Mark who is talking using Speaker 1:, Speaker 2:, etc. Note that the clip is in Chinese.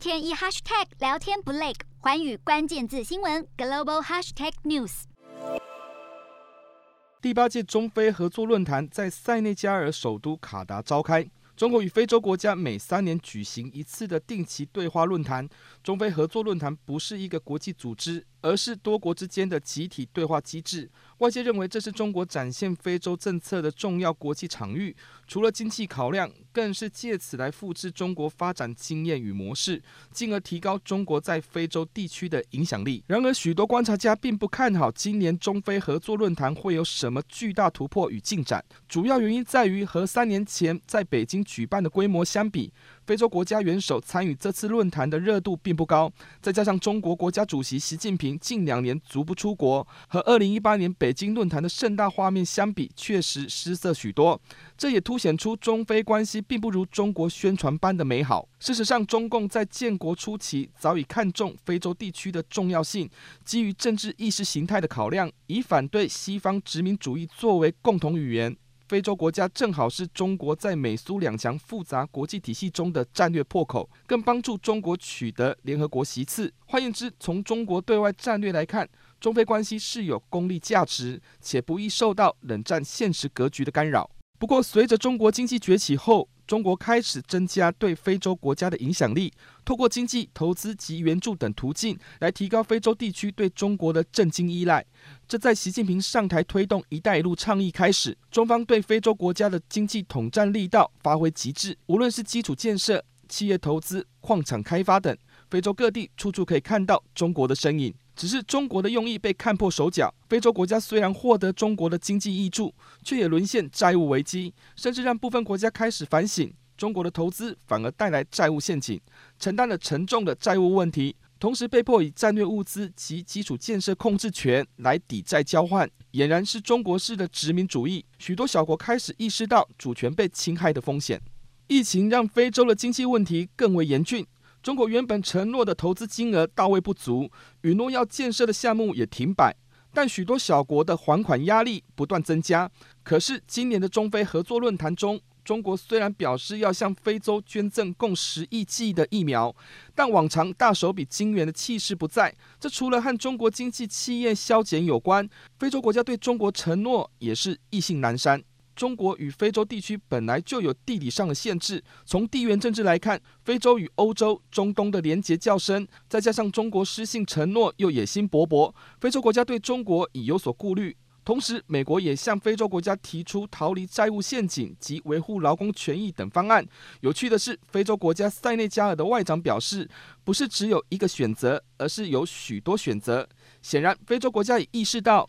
Speaker 1: 天一 hashtag 聊天不累，环宇关键字新闻 global hashtag news。
Speaker 2: 第八届中非合作论坛在塞内加尔首都卡达召开。中国与非洲国家每三年举行一次的定期对话论坛，中非合作论坛不是一个国际组织。而是多国之间的集体对话机制。外界认为这是中国展现非洲政策的重要国际场域。除了经济考量，更是借此来复制中国发展经验与模式，进而提高中国在非洲地区的影响力。然而，许多观察家并不看好今年中非合作论坛会有什么巨大突破与进展。主要原因在于和三年前在北京举办的规模相比。非洲国家元首参与这次论坛的热度并不高，再加上中国国家主席习近平近两年足不出国，和二零一八年北京论坛的盛大画面相比，确实失色许多。这也凸显出中非关系并不如中国宣传般的美好。事实上，中共在建国初期早已看重非洲地区的重要性，基于政治意识形态的考量，以反对西方殖民主义作为共同语言。非洲国家正好是中国在美苏两强复杂国际体系中的战略破口，更帮助中国取得联合国席次。换言之，从中国对外战略来看，中非关系是有功利价值，且不易受到冷战现实格局的干扰。不过，随着中国经济崛起后，中国开始增加对非洲国家的影响力，透过经济、投资及援助等途径来提高非洲地区对中国的政经依赖。这在习近平上台推动“一带一路”倡议开始，中方对非洲国家的经济统战力道发挥极致。无论是基础建设、企业投资、矿产开发等，非洲各地处处可以看到中国的身影。只是中国的用意被看破手脚，非洲国家虽然获得中国的经济挹注，却也沦陷债务危机，甚至让部分国家开始反省，中国的投资反而带来债务陷阱，承担了沉重的债务问题。同时被迫以战略物资及基础建设控制权来抵债交换，俨然是中国式的殖民主义。许多小国开始意识到主权被侵害的风险。疫情让非洲的经济问题更为严峻，中国原本承诺的投资金额到位不足，允诺要建设的项目也停摆，但许多小国的还款压力不断增加。可是今年的中非合作论坛中，中国虽然表示要向非洲捐赠共十亿剂的疫苗，但往常大手笔金援的气势不在。这除了和中国经济企业削减有关，非洲国家对中国承诺也是意兴阑珊。中国与非洲地区本来就有地理上的限制，从地缘政治来看，非洲与欧洲、中东的连结较深，再加上中国失信承诺又野心勃勃，非洲国家对中国已有所顾虑。同时，美国也向非洲国家提出逃离债务陷阱及维护劳工权益等方案。有趣的是，非洲国家塞内加尔的外长表示，不是只有一个选择，而是有许多选择。显然，非洲国家已意识到